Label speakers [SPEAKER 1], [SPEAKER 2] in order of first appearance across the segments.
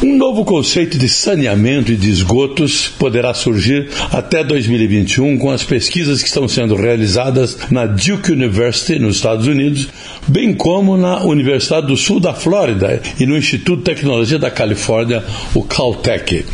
[SPEAKER 1] Um novo conceito de saneamento e de esgotos poderá surgir até 2021 com as pesquisas que estão sendo realizadas na Duke University, nos Estados Unidos, bem como na Universidade do Sul da Flórida e no Instituto de Tecnologia da Califórnia, o Caltech.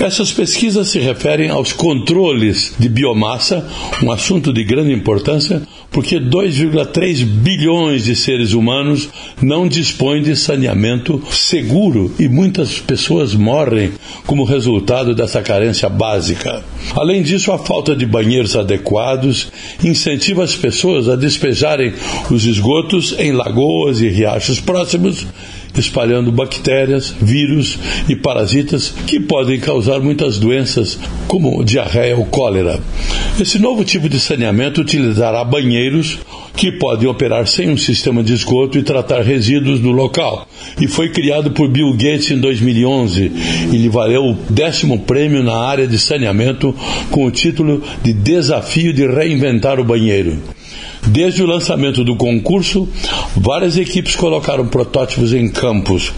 [SPEAKER 1] Essas pesquisas se referem aos controles de biomassa, um assunto de grande importância, porque 2,3 bilhões de seres humanos não dispõem de saneamento seguro e muitas pessoas morrem como resultado dessa carência básica. Além disso, a falta de banheiros adequados incentiva as pessoas a despejarem os esgotos em lagoas e riachos próximos espalhando bactérias, vírus e parasitas que podem causar muitas doenças, como diarreia ou cólera. Esse novo tipo de saneamento utilizará banheiros que podem operar sem um sistema de esgoto e tratar resíduos no local. E foi criado por Bill Gates em 2011 e lhe valeu o décimo prêmio na área de saneamento com o título de Desafio de Reinventar o Banheiro. Desde o lançamento do concurso, várias equipes colocaram protótipos em campos.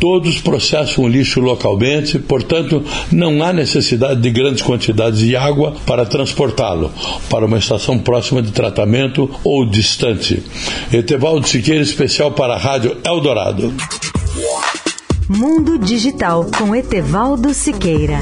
[SPEAKER 1] Todos processam o lixo localmente, portanto, não há necessidade de grandes quantidades de água para transportá-lo para uma estação próxima de tratamento ou distante. Etevaldo Siqueira, especial para a Rádio Eldorado.
[SPEAKER 2] Mundo Digital com Etevaldo Siqueira.